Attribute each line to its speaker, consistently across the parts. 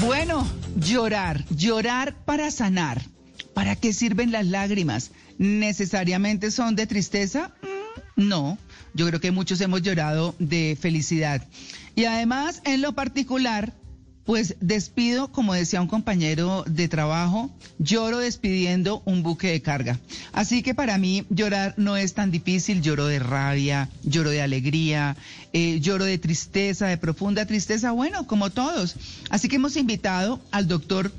Speaker 1: Bueno, llorar, llorar para sanar. ¿Para qué sirven las lágrimas? ¿Necesariamente son de tristeza? Mm, No, yo creo que muchos hemos llorado de felicidad. Y además, en lo particular, pues despido, como decía un compañero de trabajo, lloro despidiendo un buque de carga. Así que para mí llorar no es tan difícil, lloro de rabia, lloro de alegría, eh, lloro de tristeza, de profunda tristeza, bueno, como todos. Así que hemos invitado al doctor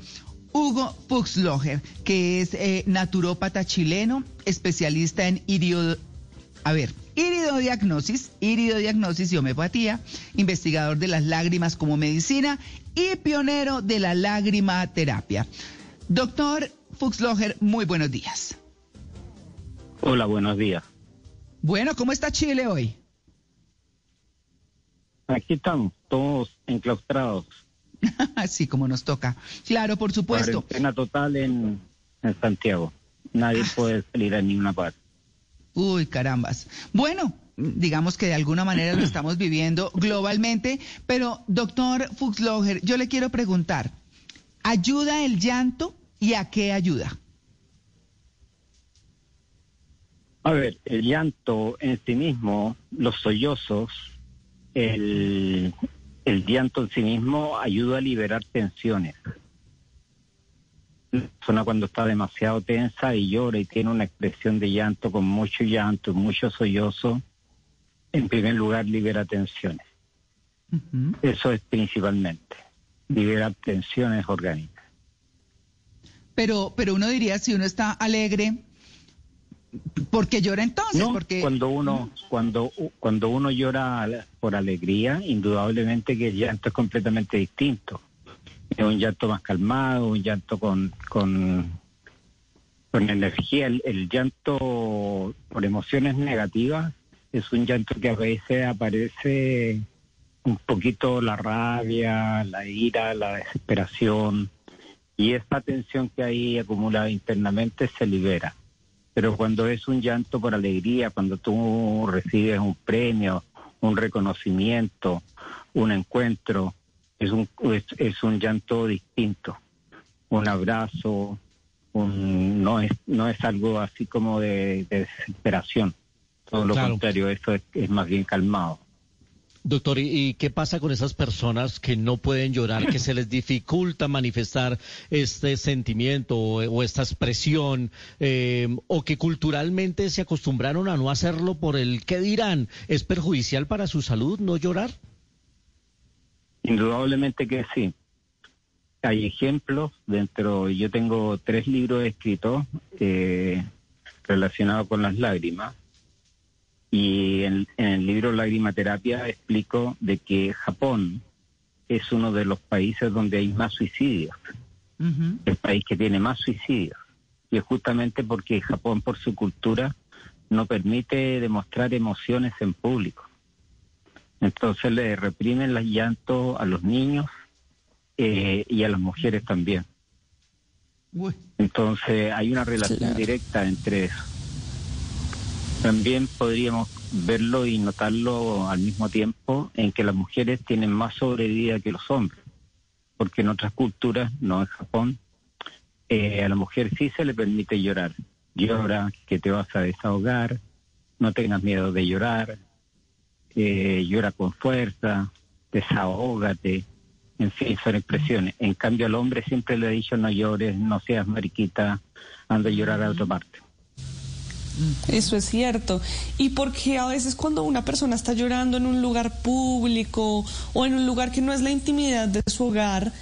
Speaker 1: Hugo Puxloger, que es eh, naturópata chileno, especialista en irio... A ver, iridodiagnosis, iridodiagnosis y homeopatía, investigador de las lágrimas como medicina y pionero de la lágrima terapia. Doctor Fuchsloger, muy buenos días.
Speaker 2: Hola, buenos días.
Speaker 1: Bueno, ¿cómo está Chile hoy?
Speaker 2: Aquí estamos, todos enclaustrados.
Speaker 1: Así como nos toca. Claro, por supuesto.
Speaker 2: Cuarentena total en, en Santiago. Nadie puede salir a ninguna parte.
Speaker 1: Uy, carambas. Bueno, digamos que de alguna manera lo estamos viviendo globalmente, pero doctor Fuchsloger, yo le quiero preguntar, ¿ayuda el llanto y a qué ayuda?
Speaker 2: A ver, el llanto en sí mismo, los sollozos, el, el llanto en sí mismo ayuda a liberar tensiones. La persona cuando está demasiado tensa y llora y tiene una expresión de llanto con mucho llanto, mucho sollozo, en primer lugar libera tensiones. Eso es principalmente, liberar tensiones orgánicas.
Speaker 1: Pero, pero uno diría si uno está alegre, ¿por qué llora entonces?
Speaker 2: No,
Speaker 1: Porque
Speaker 2: cuando uno cuando cuando uno llora por alegría, indudablemente que el llanto es completamente distinto. Es un llanto más calmado, un llanto con con, con energía. El, el llanto por emociones negativas es un llanto que a veces aparece un poquito la rabia, la ira, la desesperación y esa tensión que hay acumulada internamente se libera pero cuando es un llanto por alegría, cuando tú recibes un premio, un reconocimiento, un encuentro, es un, es, es un llanto distinto, un abrazo, un, no, es, no es algo así como de, de desesperación, todo lo
Speaker 3: Claro.
Speaker 2: contrario, eso es, es más bien calmado.
Speaker 3: Doctor, ¿y, qué pasa con esas personas que no pueden llorar, que se les dificulta manifestar este sentimiento o, o esta expresión, eh, o que culturalmente se acostumbraron a no hacerlo por el qué dirán? ¿Es perjudicial para su salud no llorar?
Speaker 2: Indudablemente que sí. Hay ejemplos dentro, yo tengo tres libros escritos eh, relacionados con las lágrimas. Y en, en el libro Lágrima Terapia explico de que Japón es uno de los países donde hay más suicidios, el país que tiene más suicidios. Y es justamente porque Japón, por su cultura, no permite demostrar emociones en público. Entonces le reprimen los llantos a los niños eh, y a las mujeres también. Entonces hay una relación
Speaker 4: Claro.
Speaker 2: directa entre eso. También podríamos verlo y notarlo al mismo tiempo en que las mujeres tienen más sobrevida que los hombres, porque en otras culturas, no en Japón, eh, a la mujer sí se le permite llorar. Llora, que te vas a desahogar, no tengas miedo de llorar, eh, llora con fuerza, desahógate, en fin, son expresiones. En cambio al hombre siempre le he dicho no llores, no seas mariquita, anda a llorar a otra parte.
Speaker 4: Eso es cierto. Y porque a veces cuando una persona está llorando en un lugar público o en un lugar que no es la intimidad de su hogar,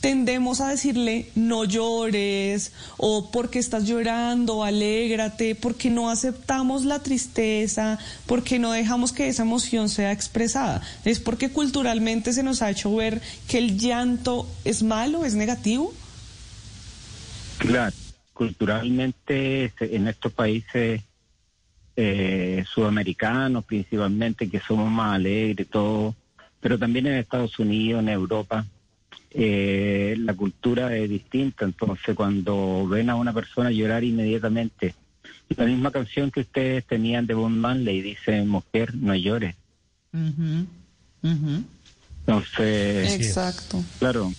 Speaker 4: tendemos a decirle no llores o porque estás llorando, alégrate, porque no aceptamos la tristeza, porque no dejamos que esa emoción sea expresada. Es porque culturalmente se nos ha hecho ver que el llanto es malo, es negativo.
Speaker 2: Claro, culturalmente en estos países eh, sudamericanos principalmente, que somos más alegres, todo, pero también en Estados Unidos, en Europa, eh, la cultura es distinta, entonces cuando ven a una persona llorar inmediatamente, la misma canción que ustedes tenían de Bob Marley dice, mujer, no llores. Entonces,
Speaker 4: Exacto.
Speaker 2: claro,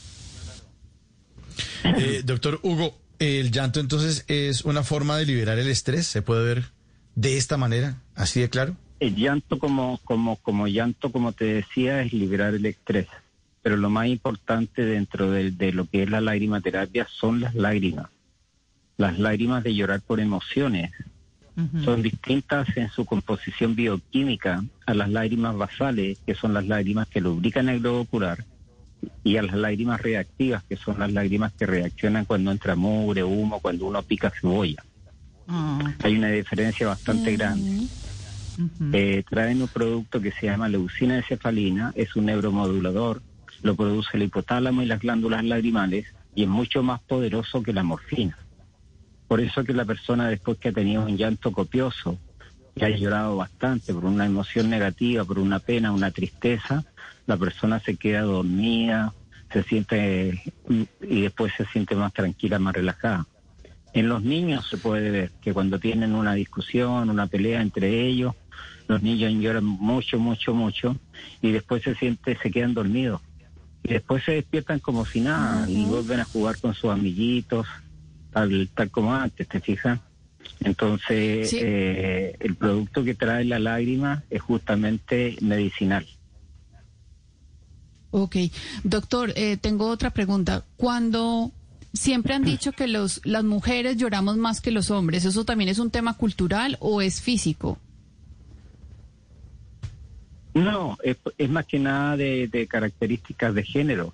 Speaker 5: Eh, doctor Hugo, el llanto entonces es una forma de liberar el estrés. ¿Se puede ver de esta manera, así de claro?
Speaker 2: el llanto como, como, como llanto, como te decía, es liberar el estrés. Pero lo más importante dentro de, de lo que es la lagrimaterapia son las lágrimas. Las lágrimas de llorar por emociones son distintas en su composición bioquímica a las lágrimas basales, que son las lágrimas que lubrican el globo ocular, y a las lágrimas reactivas, que son las lágrimas que reaccionan cuando entra mugre, humo, cuando uno pica cebolla.
Speaker 1: Ah,
Speaker 2: Hay una diferencia bastante grande. Eh, traen un producto que se llama leucina encefalina, es un neuromodulador, lo produce el hipotálamo y las glándulas lagrimales y es mucho más poderoso que la morfina. Por eso que la persona después que ha tenido un llanto copioso, que ha llorado bastante por una emoción negativa, por una pena, una tristeza, la persona se queda dormida, se siente y después se siente más tranquila, más relajada. En los niños se puede ver que cuando tienen una discusión, una pelea entre ellos, los niños lloran mucho, mucho, mucho y después se siente, se quedan dormidos. Y después se despiertan como si nada y vuelven a jugar con sus amiguitos, tal, tal como antes, ¿te fijas? Entonces,
Speaker 1: Sí.
Speaker 2: eh, el producto que trae la lágrima es justamente medicinal.
Speaker 6: Ok, doctor, eh, tengo otra pregunta. Cuando siempre han dicho que los, las mujeres lloramos más que los hombres, ¿eso también es un tema cultural o es físico?
Speaker 2: No, es, es más que nada de, de características de género,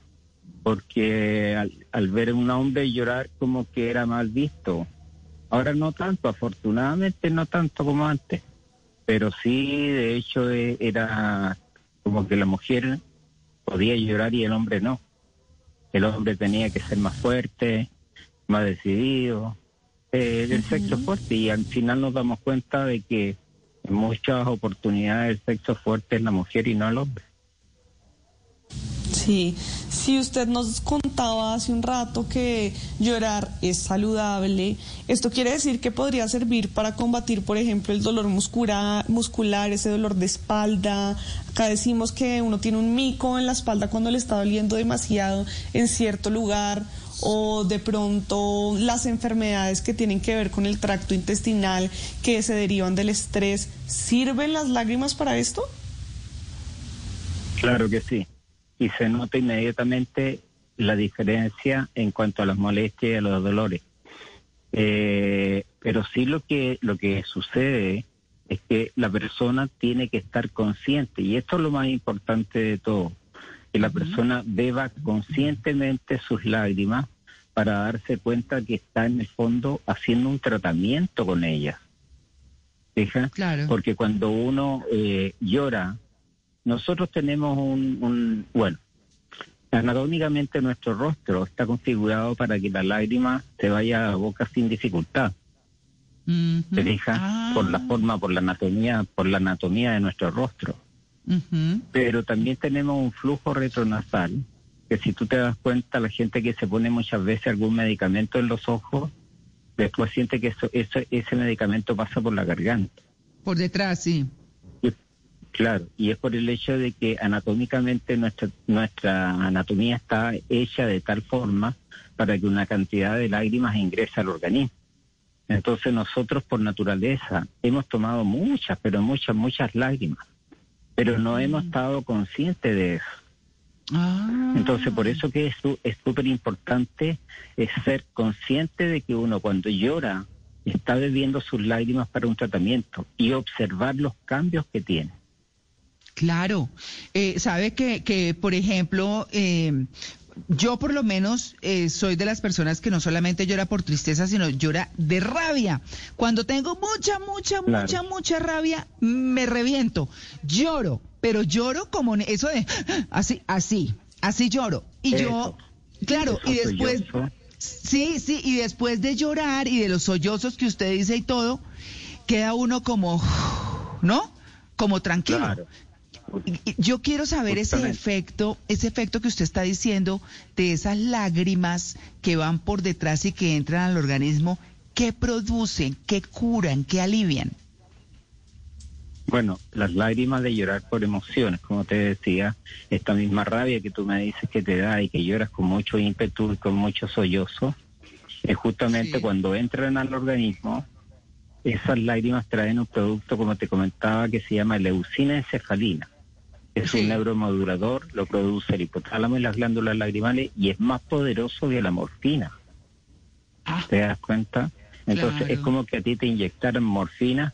Speaker 2: porque al, al ver a un hombre llorar como que era mal visto. Ahora no tanto, afortunadamente no tanto como antes, pero sí, de hecho, eh, era como que la mujer podía llorar y el hombre no. El hombre tenía que ser más fuerte, más decidido, eh, del sexo fuerte, y al final nos damos cuenta de que muchas oportunidades el sexo fuerte es la mujer y no el hombre.
Speaker 4: Sí, si usted nos contaba hace un rato que llorar es saludable, esto quiere decir que podría servir para combatir, por ejemplo, el dolor muscular, muscular, ese dolor de espalda. Acá decimos que uno tiene un mico en la espalda cuando le está doliendo demasiado en cierto lugar o de pronto las enfermedades que tienen que ver con el tracto intestinal que se derivan del estrés. ¿Sirven las lágrimas para esto?
Speaker 2: Claro que sí. Y se nota inmediatamente la diferencia en cuanto a las molestias y a los dolores. Eh, pero sí lo que, lo que sucede es que la persona tiene que estar consciente, y esto es lo más importante de todo, que la persona beba conscientemente sus lágrimas para darse cuenta que está en el fondo haciendo un tratamiento con ellas. ¿Fija?
Speaker 1: Claro.
Speaker 2: Porque cuando uno eh, llora, nosotros tenemos un, un, bueno, anatómicamente nuestro rostro está configurado para que la lágrima se vaya a la boca sin dificultad.
Speaker 1: Ujú.
Speaker 2: ¿Se fija?
Speaker 1: Ah.
Speaker 2: Por la forma, por la anatomía, por la anatomía de nuestro rostro. Pero también tenemos un flujo retronasal, que si tú te das cuenta, la gente que se pone muchas veces algún medicamento en los ojos, después siente que eso, eso- ese medicamento pasa por la garganta.
Speaker 1: Por detrás, sí.
Speaker 2: Y- Claro, y es por el hecho de que anatómicamente nuestra, nuestra anatomía está hecha de tal forma para que una cantidad de lágrimas ingrese al organismo. Entonces nosotros por naturaleza hemos tomado muchas, pero muchas, muchas lágrimas, pero no hemos estado conscientes de eso.
Speaker 1: Ah.
Speaker 2: Entonces, por eso que es súper importante es ser consciente de que uno cuando llora está bebiendo sus lágrimas para un tratamiento y observar los cambios que tiene.
Speaker 1: Claro. Eh, sabe que, que, por ejemplo, eh, yo por lo menos eh, soy de las personas que no solamente llora por tristeza, sino llora de rabia. Cuando tengo mucha, mucha,
Speaker 2: Claro.
Speaker 1: mucha, mucha rabia, me reviento. Lloro, pero lloro como eso de así, así, así lloro. Y yo,
Speaker 2: Eso.
Speaker 1: claro, y después, sí, sí, y después de llorar y de los sollozos que usted dice y todo, queda uno como, ¿no? Como tranquilo.
Speaker 2: Claro.
Speaker 1: Yo quiero saber ese efecto, ese efecto que usted está diciendo de esas lágrimas que van por detrás y que entran al organismo, ¿qué producen, qué curan, qué alivian?
Speaker 2: Bueno, las lágrimas de llorar por emociones, como te decía, esta misma rabia que tú me dices que te da y que lloras con mucho ímpetu y con mucho sollozo, es justamente
Speaker 1: Sí.
Speaker 2: cuando entran al organismo, esas lágrimas traen un producto, como te comentaba, que se llama leucina encefalina. Es
Speaker 1: Sí.
Speaker 2: un neuromodulador, lo produce el hipotálamo y las glándulas lagrimales y es más poderoso que la morfina.
Speaker 1: Ah,
Speaker 2: ¿Te das cuenta? Entonces
Speaker 1: Claro.
Speaker 2: es como que a ti te inyectaran morfina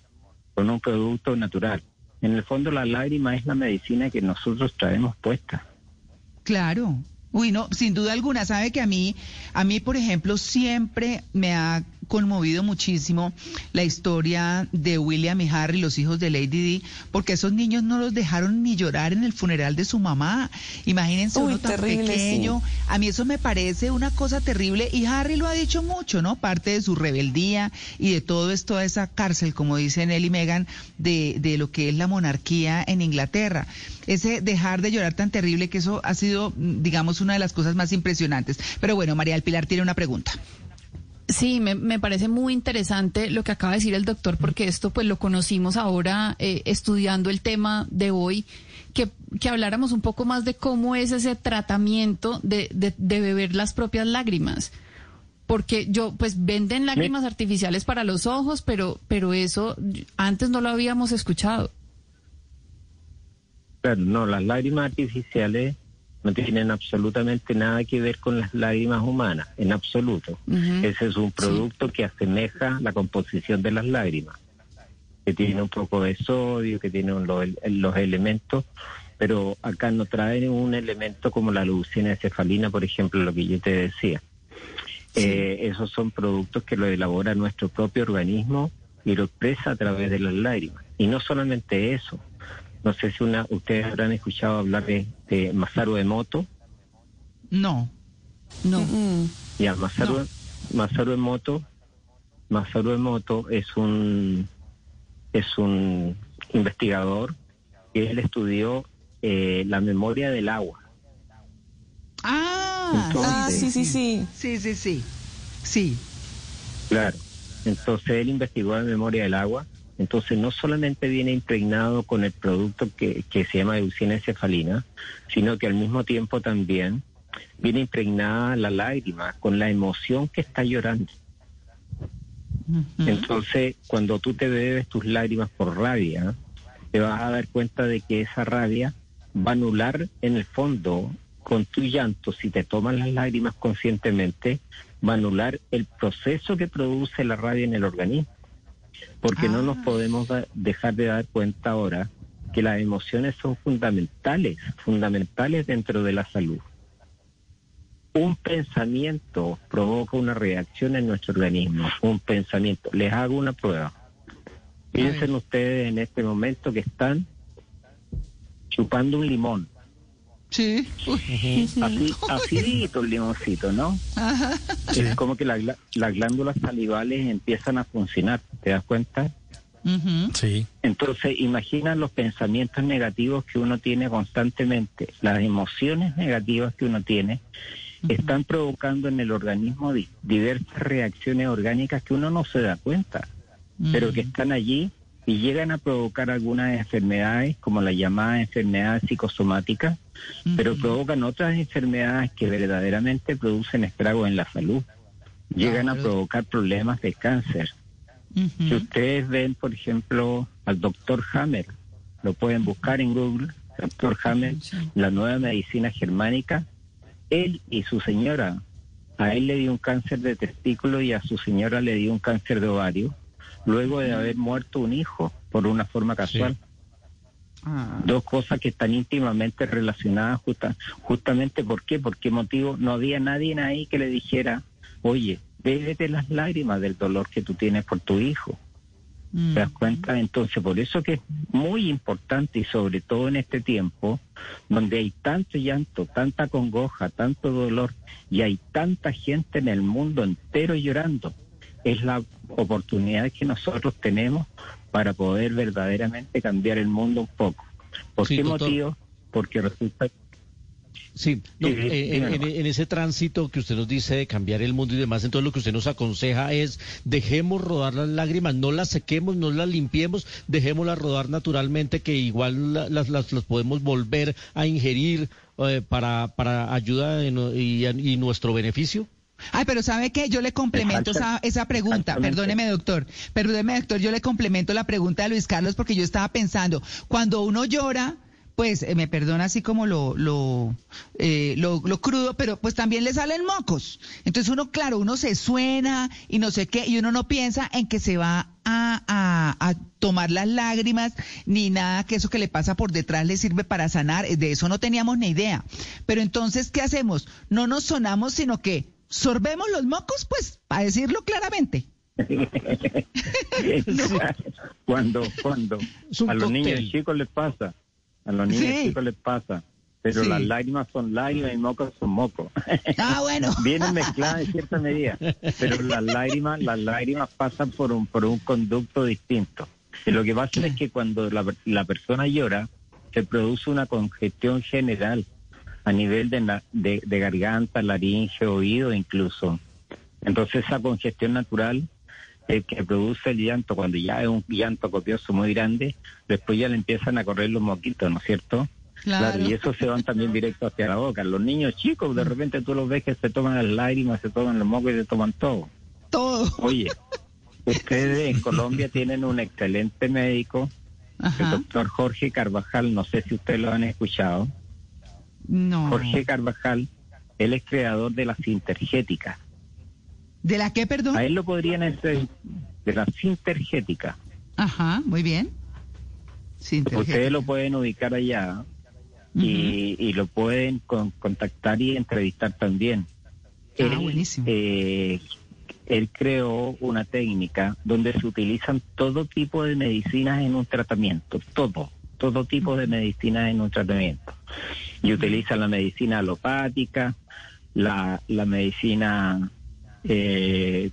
Speaker 2: con un producto natural. En el fondo la lágrima es la medicina que nosotros traemos puesta.
Speaker 1: Claro. Uy, no, sin duda alguna, sabe que a mí, a mí, por ejemplo, siempre me ha conmovido muchísimo la historia de William y Harry, los hijos de Lady Di, porque esos niños no los dejaron ni llorar en el funeral de su mamá. Imagínense
Speaker 4: Uy,
Speaker 1: uno tan
Speaker 4: terrible,
Speaker 1: pequeño.
Speaker 4: sí.
Speaker 1: A mí eso me parece una cosa terrible y Harry lo ha dicho mucho, ¿no? Parte de su rebeldía y de todo es toda esa cárcel, como dicen él y Meghan, de, de lo que es la monarquía en Inglaterra. Ese dejar de llorar tan terrible que eso ha sido, mm, digamos, una de las cosas más impresionantes. Pero bueno, María del Pilar tiene una pregunta.
Speaker 6: Sí, me, me parece muy interesante lo que acaba de decir el doctor, porque esto pues lo conocimos ahora eh, estudiando el tema de hoy, que, que habláramos un poco más de cómo es ese tratamiento de, de, de beber las propias lágrimas. Porque yo, pues venden lágrimas artificiales para los ojos, pero, pero eso antes no lo habíamos escuchado.
Speaker 2: Claro, no, las lágrimas artificiales no tienen absolutamente nada que ver con las lágrimas humanas, en absoluto. Ese es un producto que asemeja la composición de las lágrimas, que tiene un poco de sodio, que tiene un- los, los elementos, pero acá no trae un elemento como la leucina encefalina, por ejemplo, lo que yo te decía. Eh, esos son productos que lo elabora nuestro propio organismo y lo expresa a través de las lágrimas. Y no solamente eso. No sé si una, ustedes habrán escuchado hablar de, de Masaru Emoto.
Speaker 1: No.
Speaker 6: No.
Speaker 4: Mm,
Speaker 2: Ya, Masaru, Masaru Emoto, Masaru Emoto es un es un investigador que él estudió eh, la memoria del agua.
Speaker 1: Ah,
Speaker 2: Entonces-
Speaker 4: Ah, sí, sí, sí.
Speaker 1: sí, sí, sí. Sí.
Speaker 2: Claro. Entonces él investigó la memoria del agua. Entonces no solamente viene impregnado con el producto que, que se llama leucina encefalina, sino que al mismo tiempo también viene impregnada la lágrima con la emoción que está llorando. Entonces, cuando tú te bebes tus lágrimas por rabia, te vas a dar cuenta de que esa rabia va a anular en el fondo con tu llanto, si te tomas las lágrimas conscientemente, va a anular el proceso que produce la rabia en el organismo. Porque no nos
Speaker 1: Ah.
Speaker 2: podemos dejar de dar cuenta ahora que las emociones son fundamentales, fundamentales dentro de la salud. Un pensamiento provoca una reacción en nuestro organismo, un pensamiento. Les hago una prueba. Piensen ustedes en este momento que están chupando un limón.
Speaker 1: Sí. Uy.
Speaker 2: Así, acidito el limoncito, ¿no?
Speaker 1: Ajá.
Speaker 2: Es como que la las glándulas salivales empiezan a funcionar, ¿te das cuenta?
Speaker 5: Sí.
Speaker 2: Entonces, imagina los pensamientos negativos que uno tiene constantemente, las emociones negativas que uno tiene, están provocando en el organismo di- diversas reacciones orgánicas que uno no se da cuenta, pero que están allí y llegan a provocar algunas enfermedades, como las llamadas enfermedades psicosomáticas, pero provocan otras enfermedades que verdaderamente producen estragos en la salud. Llegan a
Speaker 1: Claro.
Speaker 2: provocar problemas de cáncer. Si ustedes ven, por ejemplo, al doctor Hammer, lo pueden buscar en Google, doctor Hammer, la nueva medicina germánica, él y su señora, a él le dio un cáncer de testículo y a su señora le dio un cáncer de ovario, luego de haber muerto un hijo por una forma casual.
Speaker 1: Ah.
Speaker 2: Dos cosas que están íntimamente relacionadas justa- justamente, ¿por qué? ¿Por qué motivo? No había nadie ahí que le dijera, oye, bébete las lágrimas del dolor que tú tienes por tu hijo. ¿Te das cuenta? Entonces, por eso que es muy importante y sobre todo en este tiempo, donde hay tanto llanto, tanta congoja, tanto dolor y hay tanta gente en el mundo entero llorando, es la oportunidad que nosotros tenemos para poder verdaderamente cambiar el mundo un poco. ¿Por
Speaker 3: Sí,
Speaker 2: qué
Speaker 3: doctor.
Speaker 2: motivo? Porque resulta
Speaker 3: Sí, no,
Speaker 2: Sí, sí,
Speaker 3: eh, en,
Speaker 2: dímelo.
Speaker 3: en- en ese tránsito que usted nos dice de cambiar el mundo y demás, entonces lo que usted nos aconseja es dejemos rodar las lágrimas, no las sequemos, no las limpiemos, dejémoslas rodar naturalmente, que igual la- las, las, las podemos volver a ingerir eh, para, para ayuda en- y, y nuestro beneficio.
Speaker 1: Ay, pero ¿sabe qué? Yo le complemento esa, esa pregunta. Perdóneme, doctor. Perdóneme, doctor. Yo le complemento la pregunta de Luis Carlos porque yo estaba pensando, cuando uno llora, pues eh, me perdona así como lo, lo, eh, lo, lo crudo, pero pues también le salen mocos. Entonces uno, claro, uno se suena y no sé qué, y uno no piensa en que se va a, a, a tomar las lágrimas, ni nada que eso que le pasa por detrás le sirve para sanar. De eso no teníamos ni idea. Pero entonces, ¿qué hacemos? No nos sonamos, sino que sorbemos los mocos, pues, para decirlo claramente.
Speaker 2: cuando cuando a los niños chicos les pasa, a los niños
Speaker 1: Sí.
Speaker 2: chicos les pasa, pero
Speaker 1: Sí.
Speaker 2: las lágrimas son lágrimas y mocos son mocos.
Speaker 1: Ah, bueno.
Speaker 2: Vienen mezcladas en cierta medida, pero las lágrimas, las lágrimas pasan por un por un conducto distinto. Y lo que pasa es que cuando la, la persona llora, se produce una congestión general a nivel de, na- de, de garganta, laringe, oído incluso. Entonces esa congestión natural eh, que produce el llanto, cuando ya es un llanto copioso muy grande, después ya le empiezan a correr los moquitos, ¿no es cierto?
Speaker 1: Claro.
Speaker 2: y eso se van también directo hacia la boca. Los niños chicos, de repente tú los ves que se toman las lágrimas, se toman los mocos y se toman todo.
Speaker 1: Todo.
Speaker 2: Oye, ustedes en Colombia tienen un excelente médico, el doctor Jorge Carvajal, no sé si ustedes lo han escuchado.
Speaker 1: No.
Speaker 2: Jorge Carvajal, él es creador de la sintergética.
Speaker 1: ¿De la qué, perdón?
Speaker 2: A él lo podrían hacer de la sintergética.
Speaker 1: Ajá, muy bien.
Speaker 2: Ustedes lo pueden ubicar allá y, y lo pueden con- contactar y entrevistar también.
Speaker 1: Ah,
Speaker 2: Él,
Speaker 1: buenísimo.
Speaker 2: eh, él creó una técnica donde se utilizan todo tipo de medicinas en un tratamiento, todo, todo tipo de medicinas en un tratamiento. Y utilizan la medicina alopática, la, la medicina eh,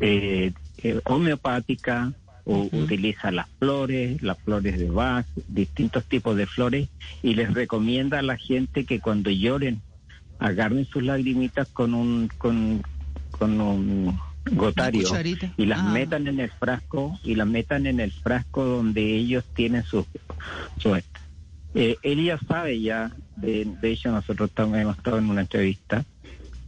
Speaker 2: eh, eh, homeopática, o utiliza las flores, las flores de Bach, distintos tipos de flores, y les recomienda a la gente que cuando lloren agarren sus lagrimitas con un con, con un gotario y las
Speaker 1: Ah.
Speaker 2: metan en el frasco y las metan en el frasco donde ellos tienen su, su esto. Eh, él ya sabe ya, de, de hecho nosotros estamos, hemos estado en una entrevista,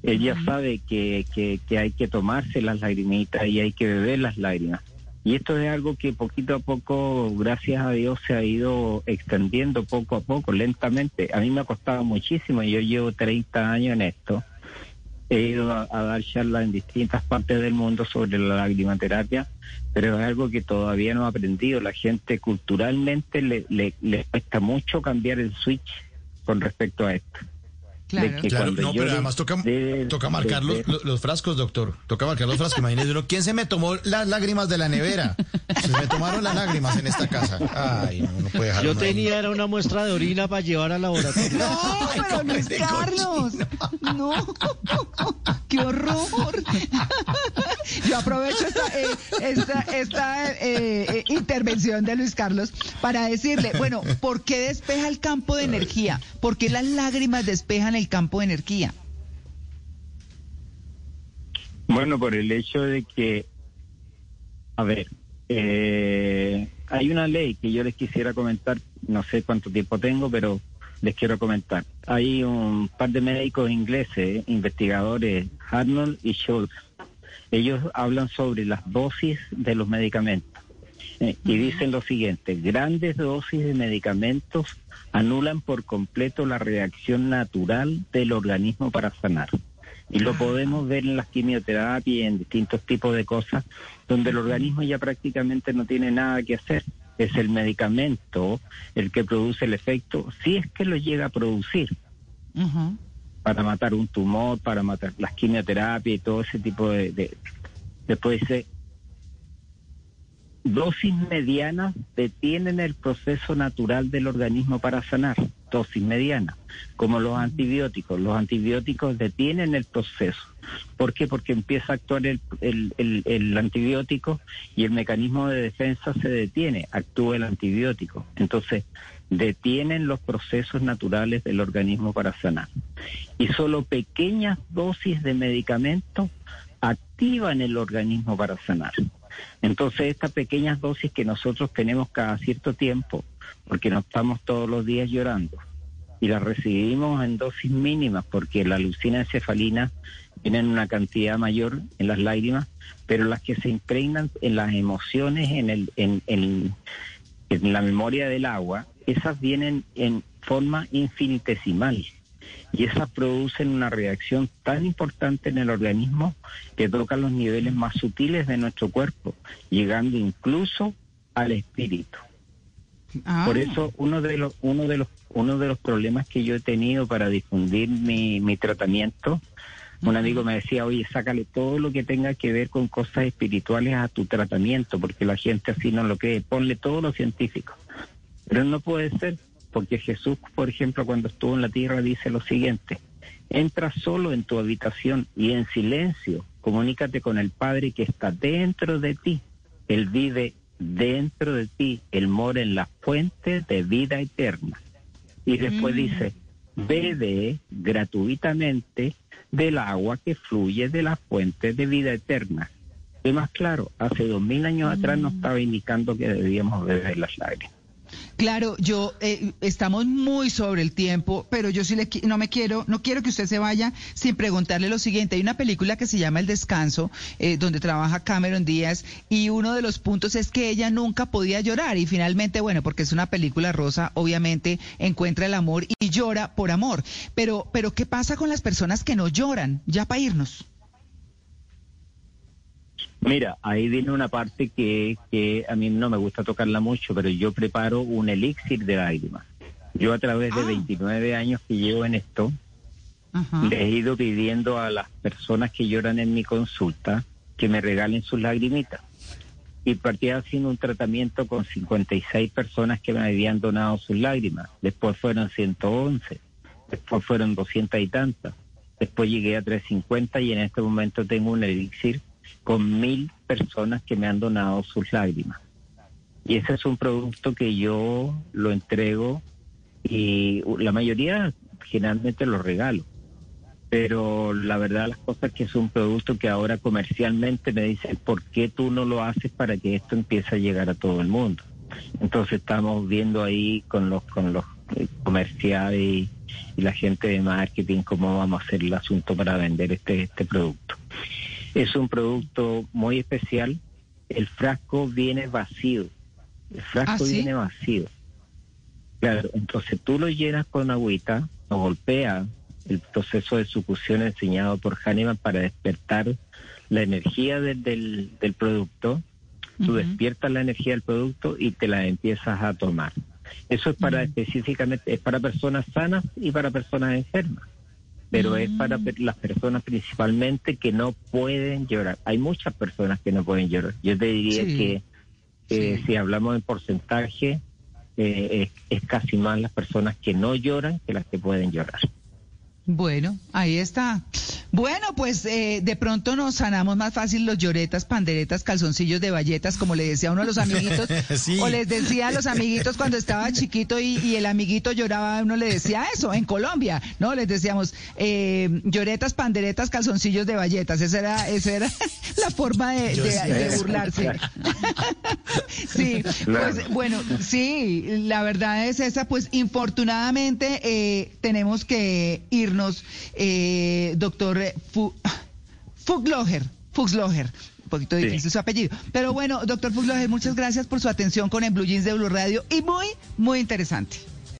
Speaker 2: él ya sabe que, que, que hay que tomarse las lagrimitas y hay que beber las lágrimas. Y esto es algo que poquito a poco, gracias a Dios, se ha ido extendiendo poco a poco, lentamente. A mí me ha costado muchísimo, yo llevo 30 años en esto. He ido a, dar charlas en distintas partes del mundo sobre la lagrimaterapia, pero es algo que todavía no he aprendido. La gente culturalmente le, le, le cuesta mucho cambiar el switch con respecto a esto.
Speaker 1: Claro.
Speaker 5: Claro, no, pero además toca, toca marcar los,
Speaker 2: debe-
Speaker 5: los- los frascos, doctor. Toca marcar los frascos. Imagínese uno, ¿quién se me tomó las lágrimas de la nevera? Se me tomaron las lágrimas en esta casa. Ay, no, no puede dejar
Speaker 3: Yo
Speaker 5: ahí.
Speaker 3: tenía era una muestra de orina para llevar al laboratorio.
Speaker 1: No,
Speaker 5: Ay,
Speaker 1: pero Luis Carlos. No, qué horror. Yo aprovecho esta, eh, esta, esta eh, eh, intervención de Luis Carlos para decirle, bueno, ¿por qué despeja el campo de energía? ¿Por qué las lágrimas despejan el campo de energía?
Speaker 2: Bueno, por el hecho de que, a ver, eh, hay una ley que yo les quisiera comentar, no sé cuánto tiempo tengo, pero les quiero comentar. Hay un par de médicos ingleses, investigadores, Arnold y Schultz. Ellos hablan sobre las dosis de los medicamentos. Eh, y dicen lo siguiente, grandes dosis de medicamentos anulan por completo la reacción natural del organismo para sanar. Y lo podemos ver en las quimioterapias y en distintos tipos de cosas, donde el organismo ya prácticamente no tiene nada que hacer. Es el medicamento el que produce el efecto, si es que lo llega a producir, para matar un tumor, para matar las quimioterapias y todo ese tipo de... de- después dice, dosis medianas detienen el proceso natural del organismo para sanar, dosis medianas, como los antibióticos. Los antibióticos detienen el proceso. ¿Por qué? Porque empieza a actuar el, el, el, el antibiótico y el mecanismo de defensa se detiene, actúa el antibiótico. Entonces, detienen los procesos naturales del organismo para sanar. Y solo pequeñas dosis de medicamentos activan el organismo para sanar. Entonces, estas pequeñas dosis que nosotros tenemos cada cierto tiempo, porque no estamos todos los días llorando, y las recibimos en dosis mínimas, porque la leucina encefalina tiene una cantidad mayor en las lágrimas, pero las que se impregnan en las emociones, en, el, en, en, en la memoria del agua, esas vienen en forma infinitesimal y esas producen una reacción tan importante en el organismo que tocan los niveles más sutiles de nuestro cuerpo, llegando incluso al espíritu.
Speaker 1: Ah.
Speaker 2: Por eso uno de los uno de los uno de los problemas que yo he tenido para difundir mi, mi tratamiento, un amigo me decía, oye, sácale todo lo que tenga que ver con cosas espirituales a tu tratamiento, porque la gente así no lo cree, ponle todo lo científico. Pero no puede ser, porque Jesús, por ejemplo, cuando estuvo en la tierra, dice lo siguiente, entra solo en tu habitación y en silencio, comunícate con el Padre que está dentro de ti. Él vive dentro de ti, Él mora en la fuente de vida eterna. Y después dice, bebe gratuitamente del agua que fluye de la fuente de vida eterna. Y más claro, hace dos mil años atrás nos estaba indicando que debíamos beber las lágrimas.
Speaker 1: Claro, yo eh, estamos muy sobre el tiempo, pero yo sí le no me quiero, no quiero que usted se vaya sin preguntarle lo siguiente. Hay una película que se llama El Descanso, eh, donde trabaja Cameron Díaz, y uno de los puntos es que ella nunca podía llorar y finalmente, bueno, porque es una película rosa, obviamente encuentra el amor y llora por amor. Pero, pero ¿qué pasa con las personas que no lloran? Ya para irnos.
Speaker 2: Mira, ahí viene una parte que, que a mí no me gusta tocarla mucho, pero yo preparo un elixir de lágrimas. Yo a través de
Speaker 1: Ah.
Speaker 2: 29 años que llevo en esto,
Speaker 1: Ajá.
Speaker 2: les he ido pidiendo a las personas que lloran en mi consulta que me regalen sus lagrimitas. Y partí haciendo un tratamiento con 56 personas que me habían donado sus lágrimas. Después fueron 111. Después fueron 200 y tantas. Después llegué a 350 y en este momento tengo un elixir con mil personas que me han donado sus lágrimas. Y ese es un producto que yo lo entrego y la mayoría generalmente lo regalo. Pero la verdad las cosas que es un producto que ahora comercialmente me dicen, ¿por qué tú no lo haces para que esto empiece a llegar a todo el mundo? Entonces estamos viendo ahí con los con los eh, comerciales y, la gente de marketing cómo vamos a hacer el asunto para vender este este producto. Es un producto muy especial. El frasco viene vacío. El frasco
Speaker 1: ¿Ah, sí?
Speaker 2: viene vacío. Claro, entonces tú lo llenas con agüita, lo golpeas, el proceso de succión enseñado por Hahnemann para despertar la energía del, del, del producto. Tú despiertas la energía del producto y te la empiezas a tomar. Eso es para específicamente, es para personas sanas y para personas enfermas. Pero es para pe- las personas principalmente que no pueden llorar. Hay muchas personas que no pueden llorar. Yo te diría
Speaker 1: Sí.
Speaker 2: que eh,
Speaker 1: Sí.
Speaker 2: si hablamos en porcentaje, eh, es, es casi más las personas que no lloran que las que pueden llorar.
Speaker 1: Bueno, ahí está. Bueno, pues eh, de pronto nos sanamos más fácil los lloretas, panderetas, calzoncillos de bayetas, como le decía uno a los amiguitos.
Speaker 5: Sí.
Speaker 1: O les decía a los amiguitos cuando estaba chiquito y, y el amiguito lloraba, uno le decía eso, en Colombia, ¿no? Les decíamos eh, lloretas, panderetas, calzoncillos de bayetas. Esa era, esa era la forma de,
Speaker 5: Yo
Speaker 1: de-
Speaker 5: sí.
Speaker 1: de burlarse. Sí, pues bueno, sí, la verdad es esa, pues infortunadamente eh, tenemos que irnos, eh, doctor Fu- Fugloher, Fuxloher, un poquito
Speaker 2: Sí.
Speaker 1: difícil su apellido, pero bueno, doctor Fugloher, muchas gracias por su atención con el Blue Jeans de Blue Radio y muy, muy interesante.